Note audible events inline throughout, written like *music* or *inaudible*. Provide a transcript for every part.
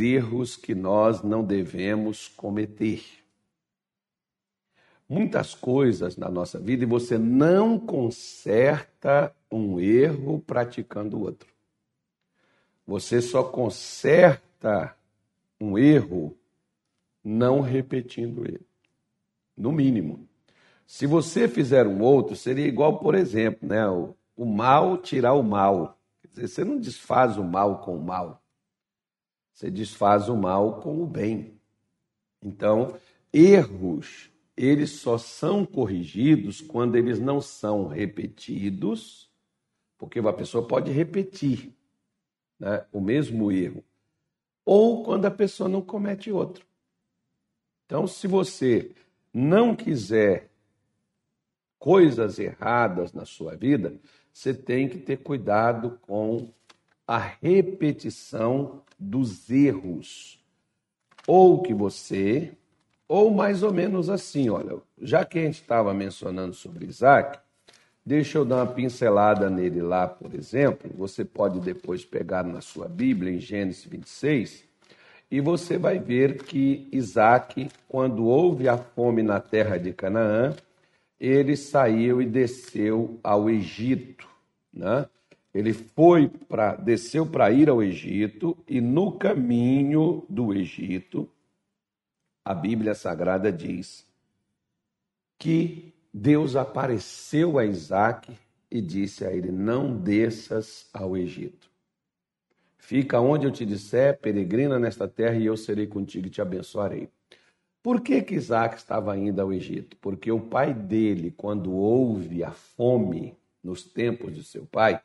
erros que nós não devemos cometer. Muitas coisas na nossa vida e você não conserta um erro praticando outro. Você só conserta um erro não repetindo ele. No mínimo. Se você fizer um outro, seria igual, por exemplo, né, o, o mal tirar o mal. Quer dizer, você não desfaz o mal com o mal. Você desfaz o mal com o bem. Então, erros, eles só são corrigidos quando eles não são repetidos, porque uma pessoa pode repetir né, o mesmo erro, ou quando a pessoa não comete outro. Então, se você não quiser coisas erradas na sua vida, você tem que ter cuidado com a repetição dos erros. Ou que você, ou mais ou menos assim, olha, já que a gente estava mencionando sobre Isaac, deixa eu dar uma pincelada nele lá, por exemplo. Você pode depois pegar na sua Bíblia, em Gênesis 26, e você vai ver que Isaac, quando houve a fome na terra de Canaã, ele saiu e desceu ao Egito, né? Ele foi para desceu para ir ao Egito e no caminho do Egito a Bíblia Sagrada diz que Deus apareceu a Isaac e disse a ele: Não desças ao Egito. Fica onde eu te disser, peregrina nesta terra, e eu serei contigo e te abençoarei. Por que, que Isaac estava indo ao Egito? Porque o pai dele, quando houve a fome nos tempos de seu pai,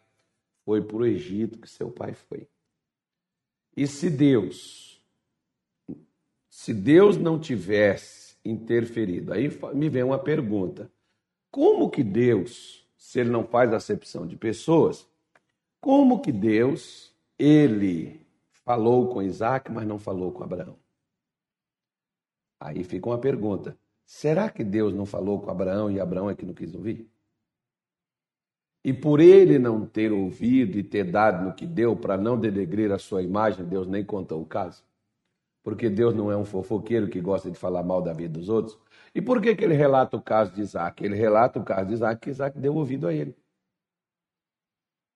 foi para o Egito que seu pai foi. E se Deus, se Deus não tivesse interferido, aí me vem uma pergunta: como que Deus, se ele não faz acepção de pessoas, como que Deus, ele falou com Isaac, mas não falou com Abraão? Aí fica uma pergunta: será que Deus não falou com Abraão e Abraão é que não quis ouvir? E por ele não ter ouvido e ter dado no que deu para não denegrir a sua imagem, Deus nem contou o caso. Porque Deus não é um fofoqueiro que gosta de falar mal da vida dos outros. E por que, que ele relata o caso de Isaac? Ele relata o caso de Isaac que Isaac deu ouvido a ele.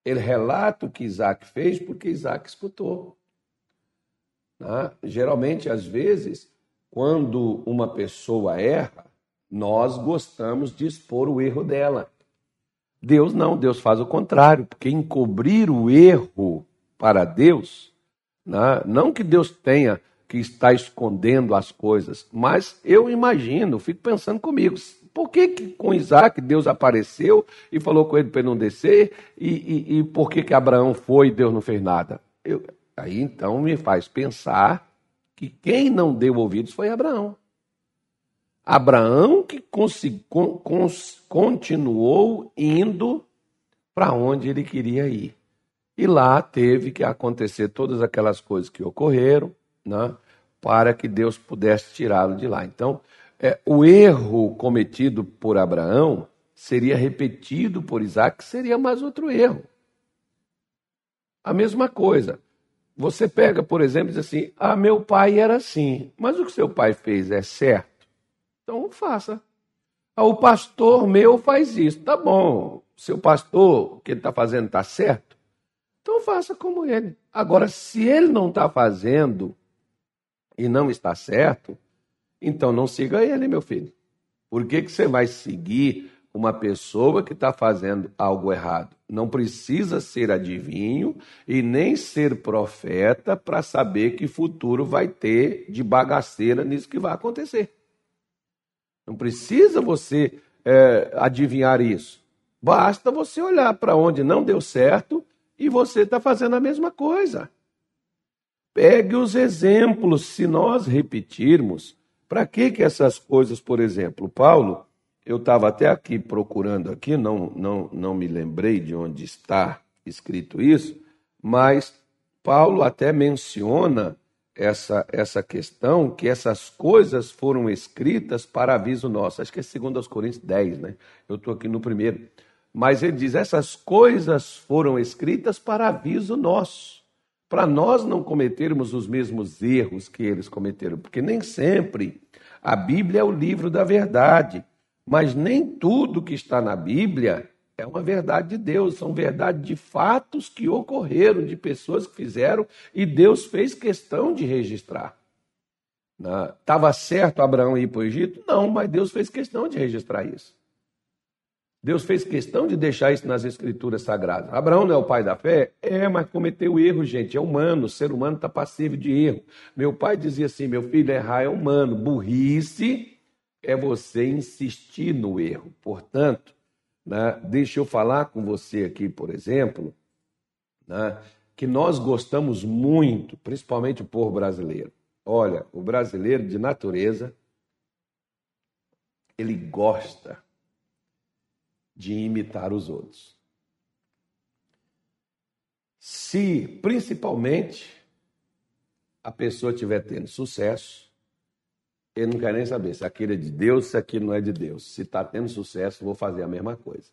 Ele relata o que Isaac fez porque Isaac escutou. Né? Geralmente, às vezes, quando uma pessoa erra, nós gostamos de expor o erro dela. Deus não, Deus faz o contrário, porque encobrir o erro para Deus, né? não que Deus tenha que estar escondendo as coisas, mas eu imagino, fico pensando comigo, por que, que com Isaac Deus apareceu e falou com ele para ele não descer, e, e, e, por que, que Abraão foi e Deus não fez nada? Eu, aí então me faz pensar que quem não deu ouvidos foi Abraão. Abraão que continuou indo para onde ele queria ir. E lá teve que acontecer todas aquelas coisas que ocorreram, né, para que Deus pudesse tirá-lo de lá. Então, é, o erro cometido por Abraão seria repetido por Isaac, seria mais outro erro. A mesma coisa. Você pega, por exemplo, e diz assim: Ah, meu pai era assim, mas o que seu pai fez é certo? Então faça. Ah, o pastor meu faz isso. Tá bom. Seu pastor, o que ele está fazendo está certo? Então faça como ele. Agora, se ele não está fazendo e não está certo, então não siga ele, meu filho. Por que, que você vai seguir uma pessoa que está fazendo algo errado? Não precisa ser adivinho e nem ser profeta para saber que futuro vai ter de bagaceira nisso que vai acontecer. Não precisa você é, adivinhar isso. Basta você olhar para onde não deu certo e você está fazendo a mesma coisa. Pegue os exemplos. Se nós repetirmos, para que, que essas coisas, por exemplo, Paulo, eu estava até aqui procurando aqui, não, não, não me lembrei de onde está escrito isso, mas Paulo até menciona essa, essa questão que essas coisas foram escritas para aviso nosso. Acho que é segundo aos Coríntios 10, né? Eu estou aqui no primeiro. Mas ele diz: essas coisas foram escritas para aviso nosso, para nós não cometermos os mesmos erros que eles cometeram, porque nem sempre a Bíblia é o livro da verdade, mas nem tudo que está na Bíblia é uma verdade de Deus, são verdades de fatos que ocorreram, de pessoas que fizeram e Deus fez questão de registrar. Estava certo Abraão ir para o Egito? Não, mas Deus fez questão de registrar isso. Deus fez questão de deixar isso nas escrituras sagradas. Abraão não é o pai da fé? É, mas cometeu erro, gente. É humano. O ser humano está passivo de erro. Meu pai dizia assim: meu filho, errar é humano. Burrice é você insistir no erro. Portanto, né, deixa eu falar com você aqui, por exemplo, né, que nós gostamos muito, principalmente o povo brasileiro. Olha, o brasileiro de natureza, ele gosta de imitar os outros. Se, principalmente, a pessoa estiver tendo sucesso, ele não quer nem saber se aquilo é de Deus, se aquilo não é de Deus. Se está tendo sucesso, vou fazer a mesma coisa.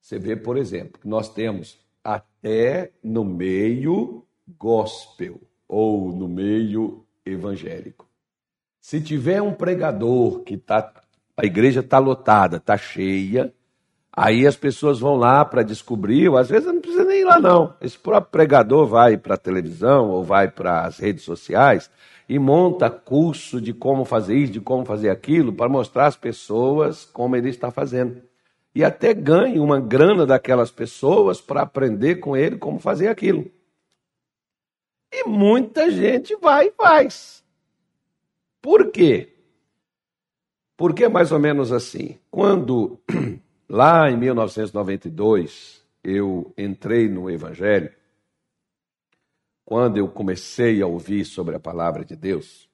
Você vê, por exemplo, que nós temos até no meio gospel ou no meio evangélico. Se tiver um pregador que tá, a igreja está lotada, está cheia, Aí as pessoas vão lá para descobrir, às vezes não precisa lá, não. Esse próprio pregador vai para a televisão ou vai para as redes sociais e monta curso de como fazer isso, de como fazer aquilo, para mostrar às pessoas como ele está fazendo. E até ganha uma grana daquelas pessoas para aprender com ele como fazer aquilo. E muita gente vai e faz. Por quê? Porque é mais ou menos assim. Quando *clears throat* Lá em 1992, eu entrei no Evangelho. Quando eu comecei a ouvir sobre a palavra de Deus,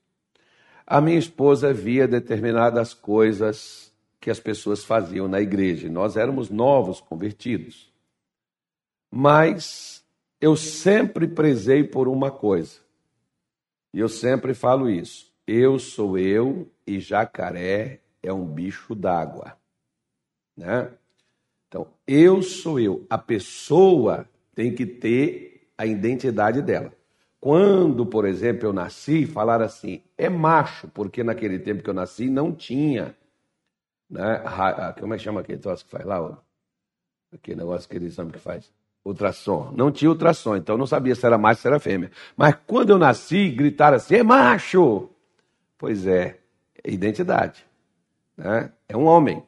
a minha esposa via determinadas coisas que as pessoas faziam na igreja. Nós éramos novos convertidos. Mas eu sempre prezei por uma coisa. E eu sempre falo isso. Eu sou eu e jacaré é um bicho d'água. Né? Então, eu sou eu. A pessoa tem que ter a identidade dela. Quando, por exemplo, eu nasci, falar assim, é macho, porque naquele tempo que eu nasci não tinha. Né? Como é que chama aquele troço que faz lá? Aquele negócio, aquele exame que faz? Ultrassom. Não tinha ultrassom, então eu não sabia se era macho ou se era fêmea. Mas quando eu nasci, gritaram assim: é macho! Pois é, é identidade. Né? É um homem.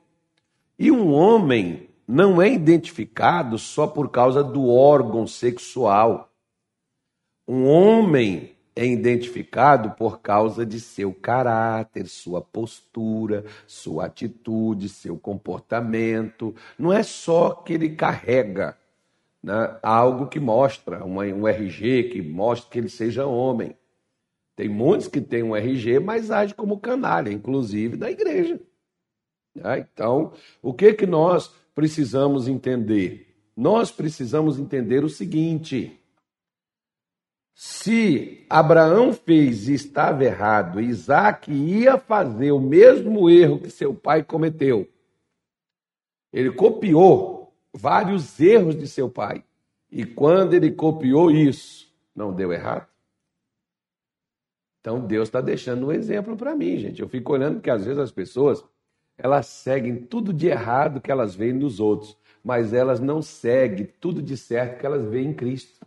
E um homem não é identificado só por causa do órgão sexual. Um homem é identificado por causa de seu caráter, sua postura, sua atitude, seu comportamento. Não é só que ele carrega né, algo que mostra, um, um RG que mostra que ele seja homem. Tem muitos que têm um RG, mas agem como canalha, inclusive da igreja. Né? Então, o que que nós precisamos entender? Nós precisamos entender o seguinte: se Abraão fez e estava errado, Isaac ia fazer o mesmo erro que seu pai cometeu. Ele copiou vários erros de seu pai. E quando ele copiou isso, não deu errado? Então Deus está deixando um exemplo para mim, gente. Eu fico olhando porque às vezes as pessoas elas seguem tudo de errado que elas veem nos outros, mas elas não seguem tudo de certo que elas veem em Cristo.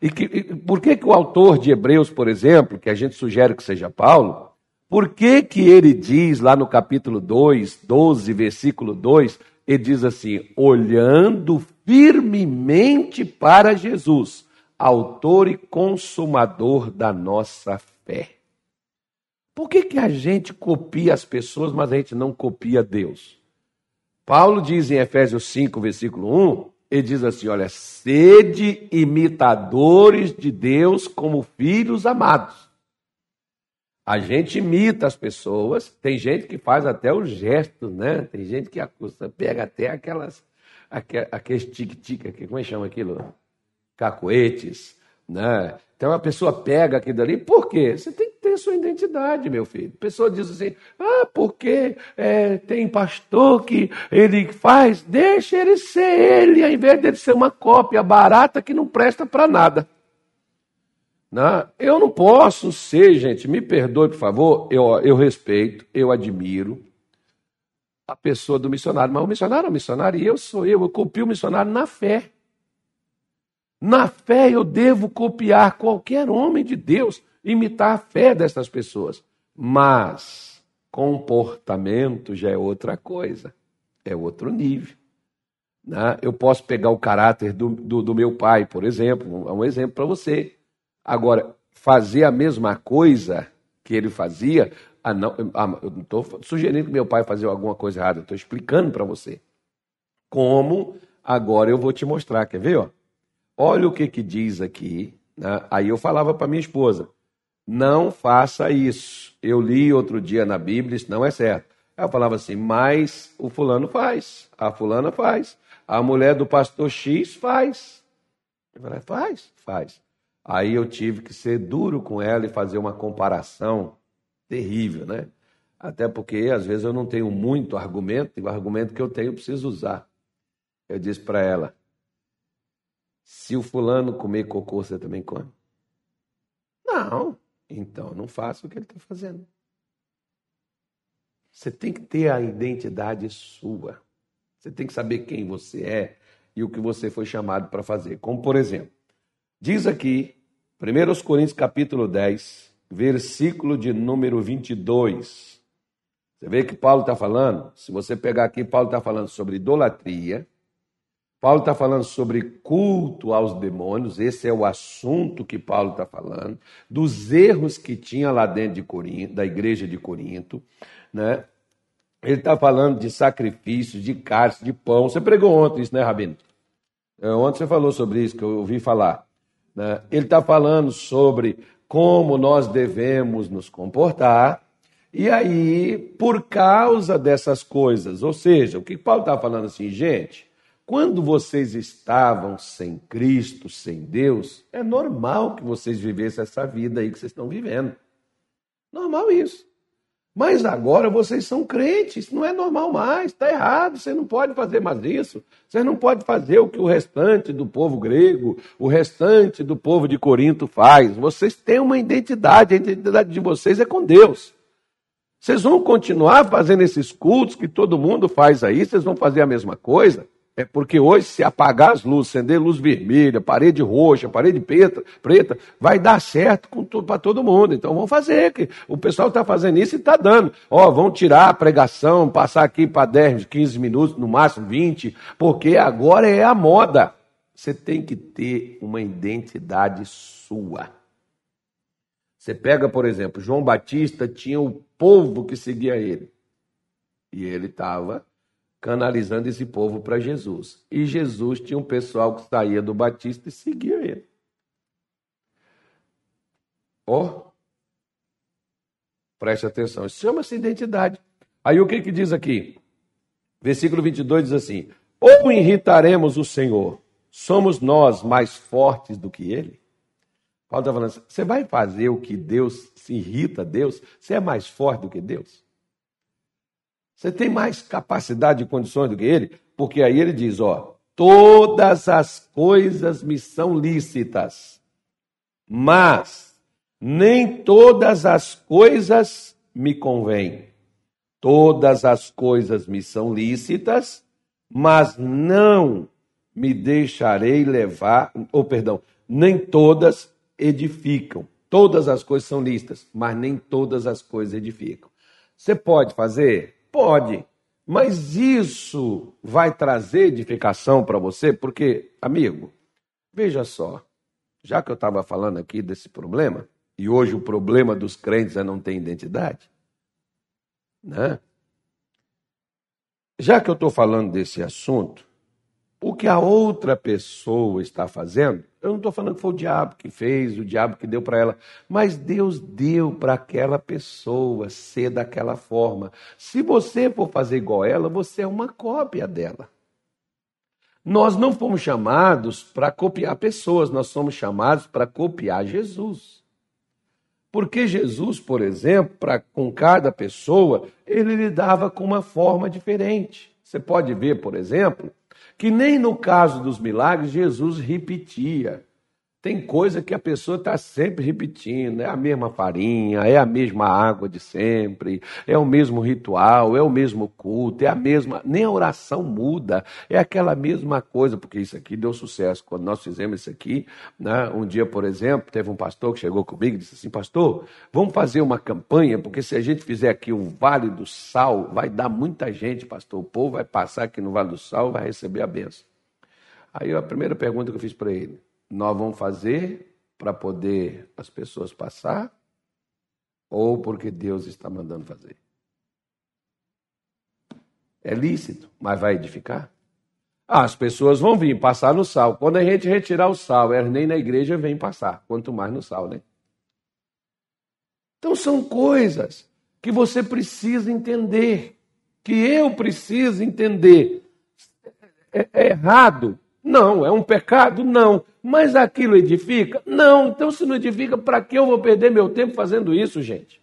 E, que, e por que, que o autor de Hebreus, por exemplo, que a gente sugere que seja Paulo, por que, que ele diz lá no capítulo 2, 12, versículo 2, ele diz assim: olhando firmemente para Jesus, autor e consumador da nossa fé. Por que, que a gente copia as pessoas, mas a gente não copia Deus? Paulo diz em Efésios 5, versículo 1, ele diz assim: olha, sede imitadores de Deus como filhos amados. A gente imita as pessoas, tem gente que faz até os gestos, né? Tem gente que acusa, pega até aquelas, aqueles tique-tique, como é que chama aquilo? Cacoetes, né? Então a pessoa pega aquilo ali, por quê? Você tem a sua identidade, meu filho. Pessoa diz assim: ah, porque é, tem pastor que ele faz, deixa ele ser ele, ao invés de ser uma cópia barata que não presta para nada. Não, eu não posso ser, gente, me perdoe, por favor, eu, eu respeito, eu admiro a pessoa do missionário, mas o missionário é o missionário e eu sou eu, eu copio o missionário na fé. Na fé eu devo copiar qualquer homem de Deus, imitar a fé dessas pessoas. Mas comportamento já é outra coisa, é outro nível. Né? Eu posso pegar o caráter do, do, do meu pai, por exemplo, é um exemplo para você. Agora, fazer a mesma coisa que ele fazia, ah, não, ah, eu não estou sugerindo que meu pai fazia alguma coisa errada, eu estou explicando para você. Como agora eu vou te mostrar, quer ver? Ó? Olha o que, que diz aqui. Né? Aí eu falava para minha esposa: não faça isso. Eu li outro dia na Bíblia, isso não é certo. Ela falava assim, mas o fulano faz, a fulana faz, a mulher do pastor X faz. Eu falei, faz, faz. Aí eu tive que ser duro com ela e fazer uma comparação terrível, né? Até porque às vezes eu não tenho muito argumento, e o argumento que eu tenho eu preciso usar. Eu disse para ela: se o fulano comer cocô, você também come? Não, então não faça o que ele está fazendo. Você tem que ter a identidade sua. Você tem que saber quem você é e o que você foi chamado para fazer. Como, por exemplo, Diz aqui, 1 Coríntios capítulo 10, versículo de número 22. Você vê que Paulo está falando? Se você pegar aqui, Paulo está falando sobre idolatria, Paulo está falando sobre culto aos demônios, esse é o assunto que Paulo está falando, dos erros que tinha lá dentro de Corinto, da igreja de Corinto, né? Ele está falando de sacrifícios, de cálice, de pão. Você pregou ontem isso, né, Rabino? É, ontem você falou sobre isso, que eu ouvi falar. Né? Ele está falando sobre como nós devemos nos comportar. E aí, por causa dessas coisas, ou seja, o que Paulo está falando assim, gente, quando vocês estavam sem Cristo, sem Deus, é normal que vocês vivessem essa vida aí que vocês estão vivendo. Normal isso. Mas agora vocês são crentes, não é normal mais, está errado, você não pode fazer mais isso. Você não pode fazer o que o restante do povo grego, o restante do povo de Corinto faz. Vocês têm uma identidade, a identidade de vocês é com Deus. Vocês vão continuar fazendo esses cultos que todo mundo faz aí, vocês vão fazer a mesma coisa. É porque hoje, se apagar as luzes, acender luz vermelha, parede roxa, parede preta, preta vai dar certo para todo mundo. Então vamos fazer. Que o pessoal está fazendo isso e está dando. Ó, vão tirar a pregação, passar aqui para 10, 15 minutos, no máximo 20, porque agora é a moda. Você tem que ter uma identidade sua. Você pega, por exemplo, João Batista tinha o povo que seguia ele. E ele estava canalizando esse povo para Jesus. E Jesus tinha um pessoal que saía do Batista e seguia ele. Ó, oh, preste atenção, isso chama-se identidade. Aí o que, que diz aqui? Versículo 22 diz assim: Ou irritaremos o Senhor, somos nós mais fortes do que ele? Paulo está falando, você vai fazer o que Deus se irrita Deus? Você é mais forte do que Deus? Você tem mais capacidade e condições do que ele? Porque aí ele diz: ó, todas as coisas me são lícitas, mas nem todas as coisas me convêm. Todas as coisas me são lícitas, mas não me deixarei levar, ou perdão, nem todas edificam. Todas as coisas são lícitas, mas nem todas as coisas edificam. Você pode fazer? Pode. Mas isso vai trazer edificação para você? Porque, amigo, veja só, já que eu estava falando aqui desse problema, e hoje o problema dos crentes é não ter identidade, né? Já que eu estou falando desse assunto, o que a outra pessoa está fazendo, eu não estou falando que foi o diabo que fez, o diabo que deu para ela, mas Deus deu para aquela pessoa ser daquela forma. Se você for fazer igual ela, você é uma cópia dela. Nós não fomos chamados para copiar pessoas, nós somos chamados para copiar Jesus. Porque Jesus, por exemplo, para com cada pessoa, ele lidava com uma forma diferente. Você pode ver, por exemplo, que nem no caso dos milagres Jesus repetia. Tem coisa que a pessoa está sempre repetindo, é a mesma farinha, é a mesma água de sempre, é o mesmo ritual, é o mesmo culto, é a mesma. Nem a oração muda, é aquela mesma coisa, porque isso aqui deu sucesso. Quando nós fizemos isso aqui, né, um dia, por exemplo, teve um pastor que chegou comigo e disse assim: Pastor, vamos fazer uma campanha, porque se a gente fizer aqui o Vale do Sal, vai dar muita gente, pastor. O povo vai passar aqui no Vale do Sal vai receber a benção. Aí a primeira pergunta que eu fiz para ele nós vamos fazer para poder as pessoas passar ou porque Deus está mandando fazer? É lícito, mas vai edificar? Ah, as pessoas vão vir passar no sal. Quando a gente retirar o sal, elas nem na igreja vêm passar, quanto mais no sal, né? Então são coisas que você precisa entender, que eu preciso entender. É, é errado não. É um pecado? Não. Mas aquilo edifica? Não. Então, se não edifica, para que eu vou perder meu tempo fazendo isso, gente?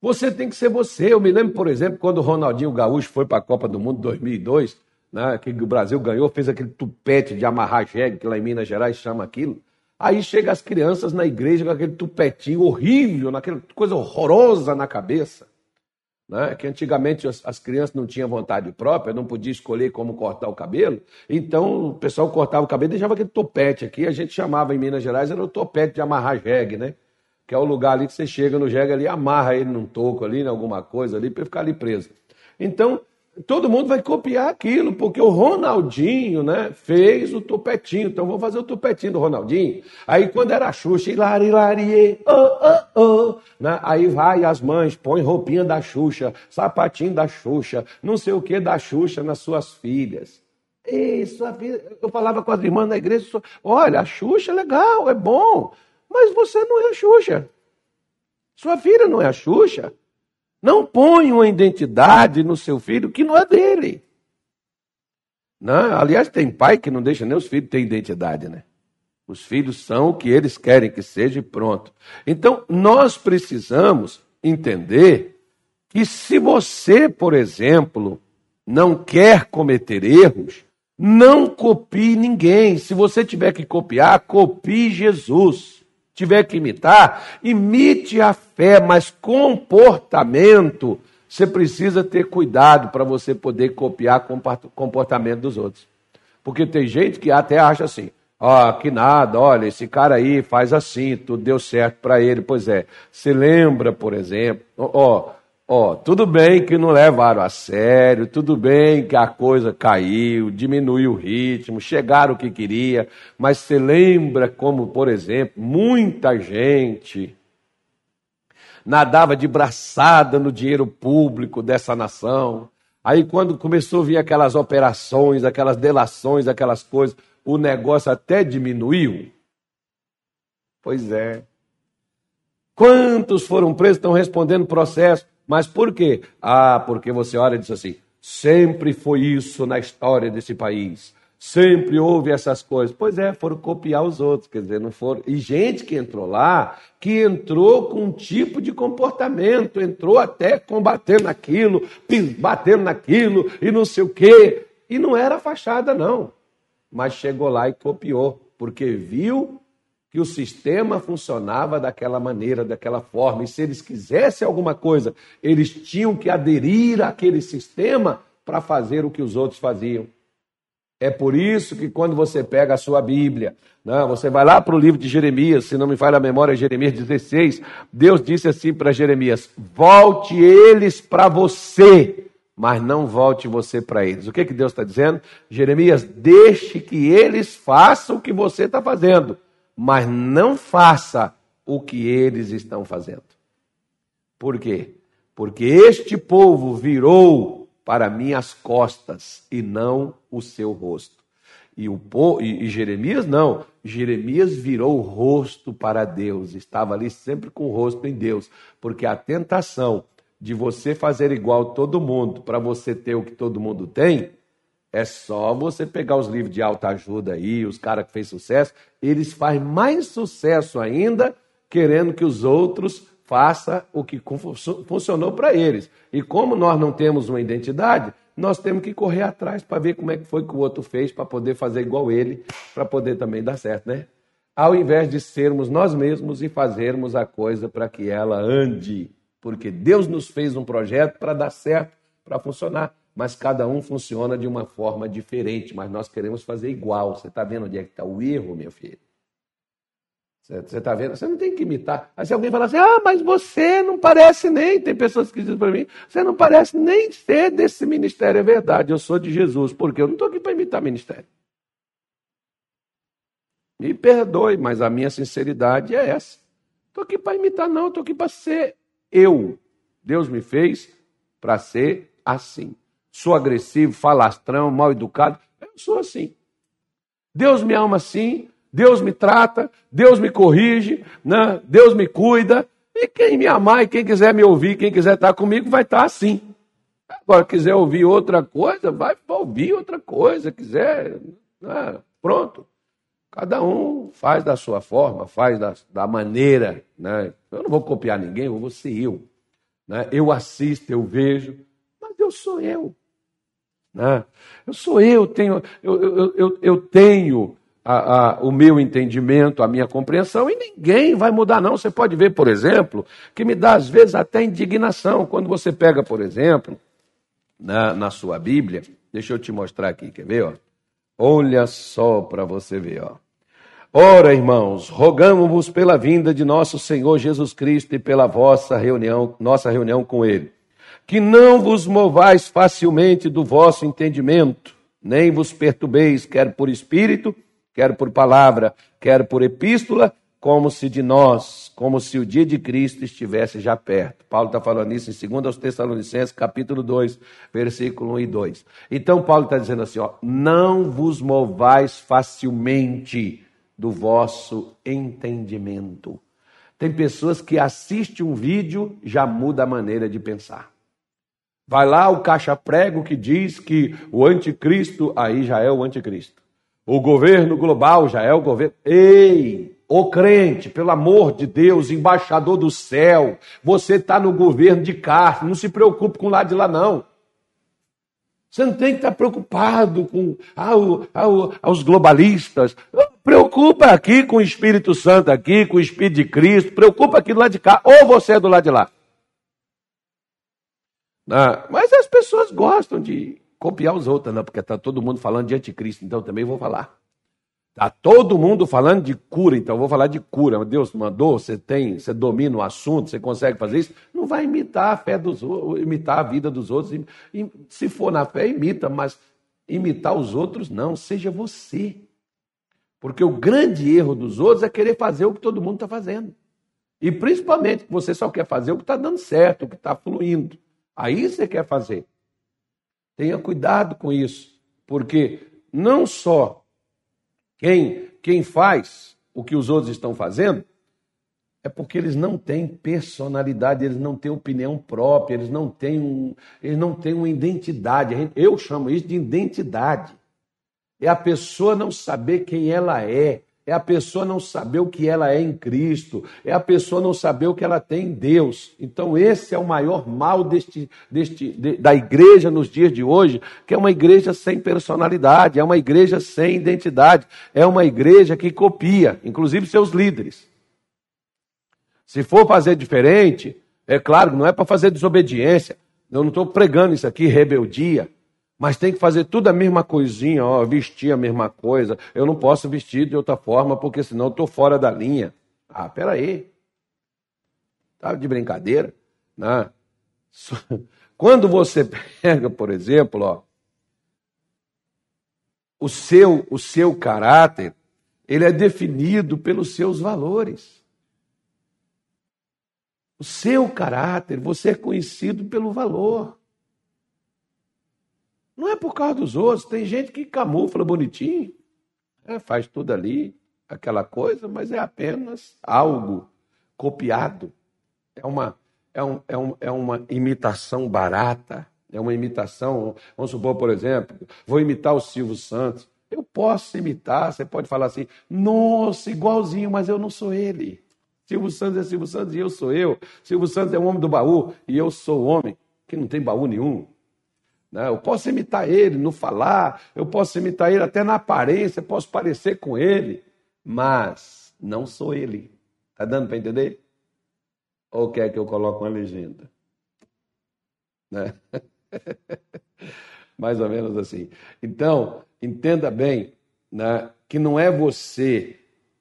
Você tem que ser você. Eu me lembro, por exemplo, quando o Ronaldinho Gaúcho foi para a Copa do Mundo 2002, né, que o Brasil ganhou, fez aquele tupete de amarrar jegue, que lá em Minas Gerais chama aquilo. Aí chega as crianças na igreja com aquele tupetinho horrível, naquela coisa horrorosa na cabeça né? que antigamente as, as, crianças não tinham vontade própria, não podia escolher como cortar o cabelo, então o pessoal cortava o cabelo e deixava aquele topete aqui, a gente chamava em Minas Gerais, era o topete de amarrar jegue, né? Que é o lugar ali que você chega no jegue ali, amarra ele num toco ali, em alguma coisa ali, para ficar ali preso. Então, todo mundo vai copiar aquilo, porque o Ronaldinho, né, fez o topetinho. Então vamos fazer o topetinho do Ronaldinho. Aí quando era a Xuxa, hilari, hilari, oh, oh, oh, né, aí vai as mães, põe roupinha da Xuxa, sapatinho da Xuxa, não sei o que da Xuxa nas suas filhas. Isso, eu falava com as irmãs na igreja, olha, a Xuxa é legal, é bom, mas você não é a Xuxa. Sua filha não é a Xuxa. Não põe uma identidade no seu filho que não é dele. Não, aliás, tem pai que não deixa nem os filhos ter identidade, né? Os filhos são o que eles querem que seja e pronto. Então, nós precisamos entender que se você, por exemplo, não quer cometer erros, não copie ninguém. Se você tiver que copiar, copie Jesus tiver que imitar, imite a fé, mas comportamento, você precisa ter cuidado para você poder copiar comportamento dos outros. Porque tem gente que até acha assim, ó, oh, que nada, olha, esse cara aí faz assim, tudo deu certo para ele. Pois é, se lembra, por exemplo, ó, oh, Ó, tudo bem que não levaram a sério, tudo bem que a coisa caiu, diminuiu o ritmo, chegaram o que queria, mas você lembra como, por exemplo, muita gente nadava de braçada no dinheiro público dessa nação. Aí quando começou a vir aquelas operações, aquelas delações, aquelas coisas, o negócio até diminuiu. Pois é. Quantos foram presos estão respondendo processo? Mas por quê? Ah, porque você olha e diz assim: sempre foi isso na história desse país. Sempre houve essas coisas. Pois é, foram copiar os outros, quer dizer, não foram. E gente que entrou lá, que entrou com um tipo de comportamento, entrou até combatendo aquilo, batendo naquilo e não sei o quê. E não era fachada, não. Mas chegou lá e copiou, porque viu que o sistema funcionava daquela maneira, daquela forma. E se eles quisessem alguma coisa, eles tinham que aderir àquele sistema para fazer o que os outros faziam. É por isso que quando você pega a sua Bíblia, né, você vai lá para o livro de Jeremias, se não me falha a memória, Jeremias 16, Deus disse assim para Jeremias: volte eles para você, mas não volte você para eles. O que, que Deus está dizendo? Jeremias, deixe que eles façam o que você está fazendo mas não faça o que eles estão fazendo. Por quê? Porque este povo virou para minhas costas e não o seu rosto. E, o e, e Jeremias não, Jeremias virou o rosto para Deus, estava ali sempre com o rosto em Deus, porque a tentação de você fazer igual todo mundo, para você ter o que todo mundo tem, É só você pegar os livros de alta ajuda aí, os caras que fez sucesso, eles fazem mais sucesso ainda querendo que os outros façam o que funcionou para eles. E como nós não temos uma identidade, nós temos que correr atrás para ver como é que foi que o outro fez para poder fazer igual ele, para poder também dar certo, né? Ao invés de sermos nós mesmos e fazermos a coisa para que ela ande, porque Deus nos fez um projeto para dar certo, para funcionar mas cada um funciona de uma forma diferente, mas nós queremos fazer igual. Você está vendo onde é que está o erro, meu filho? Você está vendo? Você não tem que imitar. Aí se alguém falar assim, ah, mas você não parece nem, tem pessoas que dizem para mim, você não parece nem ser desse ministério. É verdade, eu sou de Jesus, porque eu não estou aqui para imitar ministério. Me perdoe, mas a minha sinceridade é essa. Estou aqui para imitar, não, estou aqui para ser eu. Deus me fez para ser assim sou agressivo, falastrão, mal educado. Eu sou assim. Deus me ama assim, Deus me trata, Deus me corrige, né? Deus me cuida. E quem me amar e quem quiser me ouvir, quem quiser estar comigo, vai estar assim. Agora, quiser ouvir outra coisa, vai ouvir outra coisa. Quiser, né? pronto. Cada um faz da sua forma, faz da, da maneira. Né? Eu não vou copiar ninguém, eu vou ser eu. Né? Eu assisto, eu vejo, mas eu sou eu. Né? Eu sou eu, tenho, eu, eu, eu, eu tenho a, a, o meu entendimento, a minha compreensão, e ninguém vai mudar, não. Você pode ver, por exemplo, que me dá às vezes até indignação. Quando você pega, por exemplo, na, na sua Bíblia, deixa eu te mostrar aqui, quer ver? Ó? Olha só para você ver. Ó. Ora, irmãos, rogamos-vos pela vinda de nosso Senhor Jesus Cristo e pela vossa reunião, nossa reunião com Ele que não vos movais facilmente do vosso entendimento, nem vos perturbeis, quer por espírito, quer por palavra, quer por epístola, como se de nós, como se o dia de Cristo estivesse já perto. Paulo está falando isso em 2 aos Tessalonicenses, capítulo 2, versículo 1 e 2. Então Paulo está dizendo assim, ó, não vos movais facilmente do vosso entendimento. Tem pessoas que assistem um vídeo, já muda a maneira de pensar. Vai lá o caixa-prego que diz que o anticristo aí já é o anticristo. O governo global já é o governo. Ei, ô crente, pelo amor de Deus, embaixador do céu, você está no governo de carne, não se preocupe com o lado de lá, não. Você não tem que estar preocupado com ao, ao, aos globalistas. Preocupa aqui com o Espírito Santo, aqui, com o Espírito de Cristo. Preocupa aqui do lado de cá. Ou você é do lado de lá. Ah, mas as pessoas gostam de copiar os outros, não, porque está todo mundo falando de anticristo, então também vou falar. Está todo mundo falando de cura, então vou falar de cura. Deus mandou, você tem, você domina o assunto, você consegue fazer isso. Não vai imitar a fé dos outros, imitar a vida dos outros. Se for na fé, imita, mas imitar os outros, não, seja você. Porque o grande erro dos outros é querer fazer o que todo mundo está fazendo. E principalmente que você só quer fazer o que está dando certo, o que está fluindo. Aí você quer fazer. Tenha cuidado com isso, porque não só quem, quem faz o que os outros estão fazendo, é porque eles não têm personalidade, eles não têm opinião própria, eles não têm, um, eles não têm uma identidade. Eu chamo isso de identidade. É a pessoa não saber quem ela é, é a pessoa não saber o que ela é em Cristo, é a pessoa não saber o que ela tem em Deus. Então, esse é o maior mal deste, deste, de, da igreja nos dias de hoje, que é uma igreja sem personalidade, é uma igreja sem identidade, é uma igreja que copia, inclusive seus líderes. Se for fazer diferente, é claro, não é para fazer desobediência. Eu não estou pregando isso aqui, rebeldia. Mas tem que fazer tudo a mesma coisinha, ó, vestir a mesma coisa. Eu não posso vestir de outra forma, porque senão eu estou fora da linha. Ah, peraí. Tá de brincadeira? Né? *laughs* Quando você *laughs* pega, por exemplo, ó, o seu, o seu caráter, ele é definido pelos seus valores. O seu caráter, você é conhecido pelo valor. Não é por causa dos outros. Tem gente que camufla bonitinho, é, faz tudo ali, aquela coisa, mas é apenas algo copiado. É uma, é um, é um, é uma imitação barata. é uma imitação. Vamos supor, por exemplo, vou imitar o Silvio Santos. Eu posso imitar, você pode falar assim, nossa, igualzinho, mas eu não sou ele. Silvio Santos é Silvio Santos e eu sou eu. Silvio Santos é o homem do baú e eu sou o homem que não tem baú nenhum. Né? Eu posso imitar ele no falar, eu posso imitar ele até na aparência, posso parecer com ele, mas não sou ele. Está dando para entender? Ou quer que eu coloque uma legenda? Né? *laughs* Mais ou menos assim. Então, entenda bem né, que não é você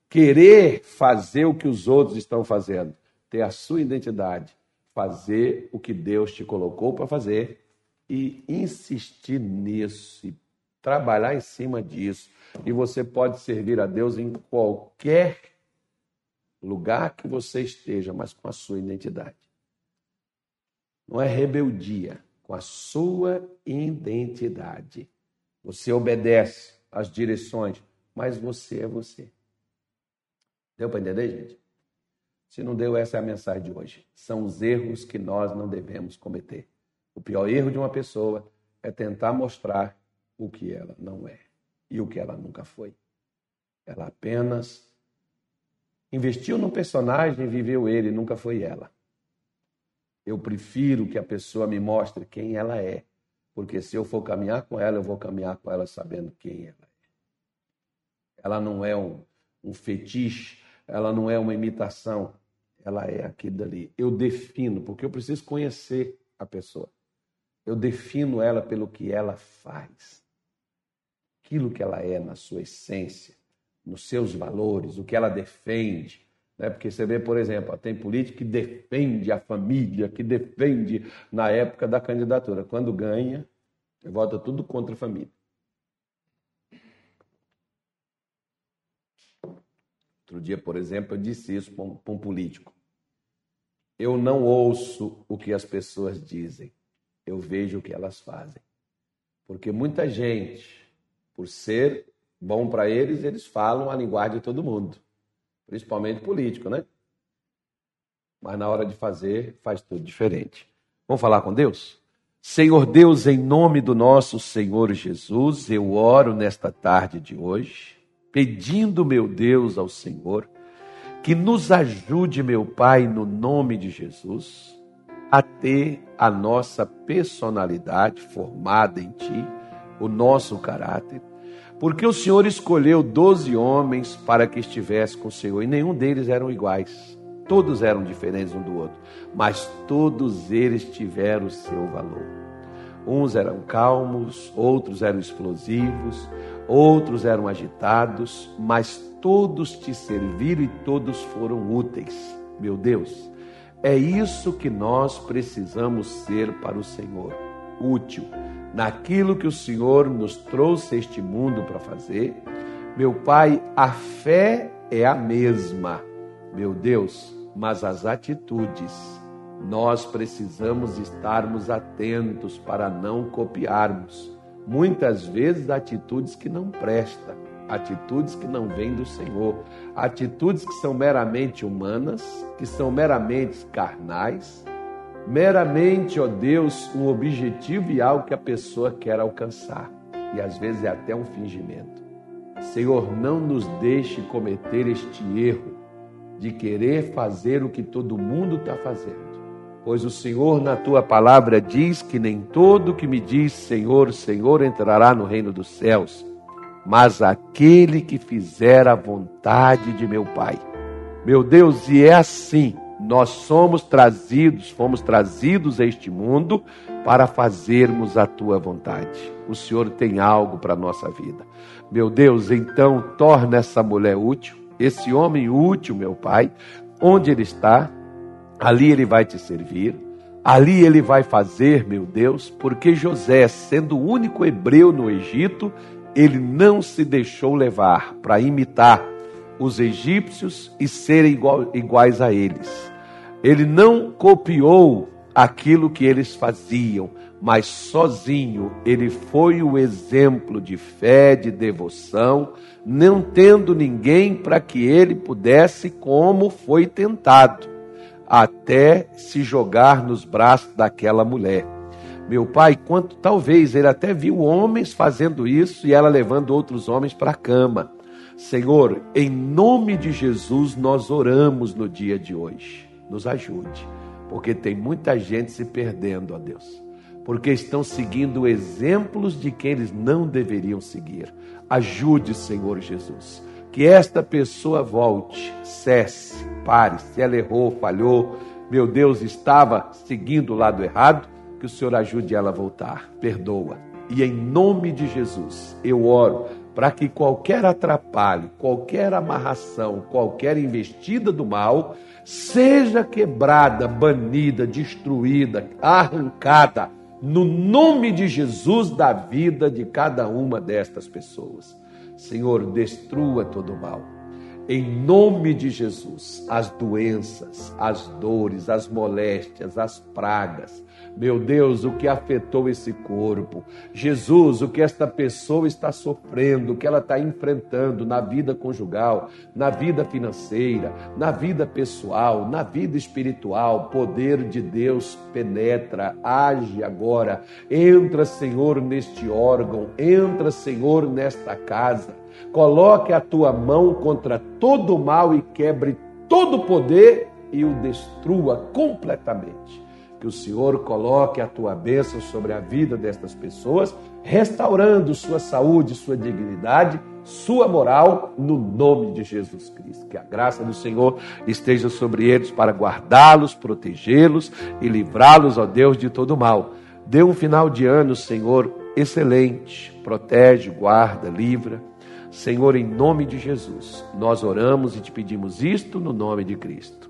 querer fazer o que os outros estão fazendo, ter a sua identidade, fazer o que Deus te colocou para fazer e insistir nisso, e trabalhar em cima disso. E você pode servir a Deus em qualquer lugar que você esteja, mas com a sua identidade. Não é rebeldia, com a sua identidade. Você obedece às direções, mas você é você. Deu para entender, gente? Se não deu, essa é a mensagem de hoje. São os erros que nós não devemos cometer. O pior erro de uma pessoa é tentar mostrar o que ela não é e o que ela nunca foi. Ela apenas investiu no personagem e viveu ele, nunca foi ela. Eu prefiro que a pessoa me mostre quem ela é, porque se eu for caminhar com ela, eu vou caminhar com ela sabendo quem ela é. Ela não é um, um fetiche, ela não é uma imitação, ela é aquilo dali. Eu defino, porque eu preciso conhecer a pessoa. Eu defino ela pelo que ela faz, aquilo que ela é na sua essência, nos seus valores, o que ela defende. Né? Porque você vê, por exemplo, tem político que defende a família, que defende na época da candidatura. Quando ganha, vota tudo contra a família. Outro dia, por exemplo, eu disse isso para um, para um político. Eu não ouço o que as pessoas dizem eu vejo o que elas fazem. Porque muita gente, por ser bom para eles, eles falam a linguagem de todo mundo, principalmente político, né? Mas na hora de fazer, faz tudo diferente. Vamos falar com Deus? Senhor Deus, em nome do nosso Senhor Jesus, eu oro nesta tarde de hoje, pedindo, meu Deus, ao Senhor, que nos ajude, meu Pai, no nome de Jesus a ter a nossa personalidade formada em Ti, o nosso caráter, porque o Senhor escolheu doze homens para que estivesse com o Senhor e nenhum deles eram iguais. Todos eram diferentes um do outro, mas todos eles tiveram o seu valor. Uns eram calmos, outros eram explosivos, outros eram agitados, mas todos te serviram e todos foram úteis. Meu Deus, é isso que nós precisamos ser para o Senhor, útil naquilo que o Senhor nos trouxe este mundo para fazer. Meu Pai, a fé é a mesma, meu Deus, mas as atitudes, nós precisamos estarmos atentos para não copiarmos, muitas vezes atitudes que não prestam atitudes que não vêm do Senhor, atitudes que são meramente humanas, que são meramente carnais, meramente, ó Deus, um objetivo e algo que a pessoa quer alcançar. E às vezes é até um fingimento. Senhor, não nos deixe cometer este erro de querer fazer o que todo mundo está fazendo. Pois o Senhor, na tua palavra, diz que nem todo que me diz Senhor, Senhor entrará no reino dos céus mas aquele que fizer a vontade de meu Pai. Meu Deus, e é assim, nós somos trazidos, fomos trazidos a este mundo para fazermos a tua vontade. O Senhor tem algo para a nossa vida. Meu Deus, então torna essa mulher útil, esse homem útil, meu Pai, onde ele está, ali ele vai te servir. Ali ele vai fazer, meu Deus, porque José, sendo o único hebreu no Egito, ele não se deixou levar para imitar os egípcios e serem iguais a eles. Ele não copiou aquilo que eles faziam, mas sozinho ele foi o exemplo de fé, de devoção, não tendo ninguém para que ele pudesse, como foi tentado, até se jogar nos braços daquela mulher. Meu pai, quanto talvez ele até viu homens fazendo isso e ela levando outros homens para a cama. Senhor, em nome de Jesus, nós oramos no dia de hoje. Nos ajude, porque tem muita gente se perdendo, ó Deus, porque estão seguindo exemplos de quem eles não deveriam seguir. Ajude, Senhor Jesus, que esta pessoa volte, cesse, pare. Se ela errou, falhou, meu Deus, estava seguindo o lado errado, que o Senhor ajude ela a voltar. Perdoa. E em nome de Jesus, eu oro para que qualquer atrapalho, qualquer amarração, qualquer investida do mal seja quebrada, banida, destruída, arrancada, no nome de Jesus da vida de cada uma destas pessoas. Senhor, destrua todo o mal em nome de Jesus, as doenças, as dores, as moléstias, as pragas. Meu Deus, o que afetou esse corpo. Jesus, o que esta pessoa está sofrendo, o que ela está enfrentando na vida conjugal, na vida financeira, na vida pessoal, na vida espiritual. Poder de Deus penetra, age agora. Entra, Senhor, neste órgão, entra, Senhor, nesta casa Coloque a tua mão contra todo o mal e quebre todo o poder e o destrua completamente. Que o Senhor coloque a tua bênção sobre a vida destas pessoas, restaurando sua saúde, sua dignidade, sua moral, no nome de Jesus Cristo. Que a graça do Senhor esteja sobre eles para guardá-los, protegê-los e livrá-los, ó Deus, de todo mal. Dê um final de ano, Senhor, excelente. Protege, guarda, livra Senhor, em nome de Jesus, nós oramos e te pedimos isto no nome de Cristo.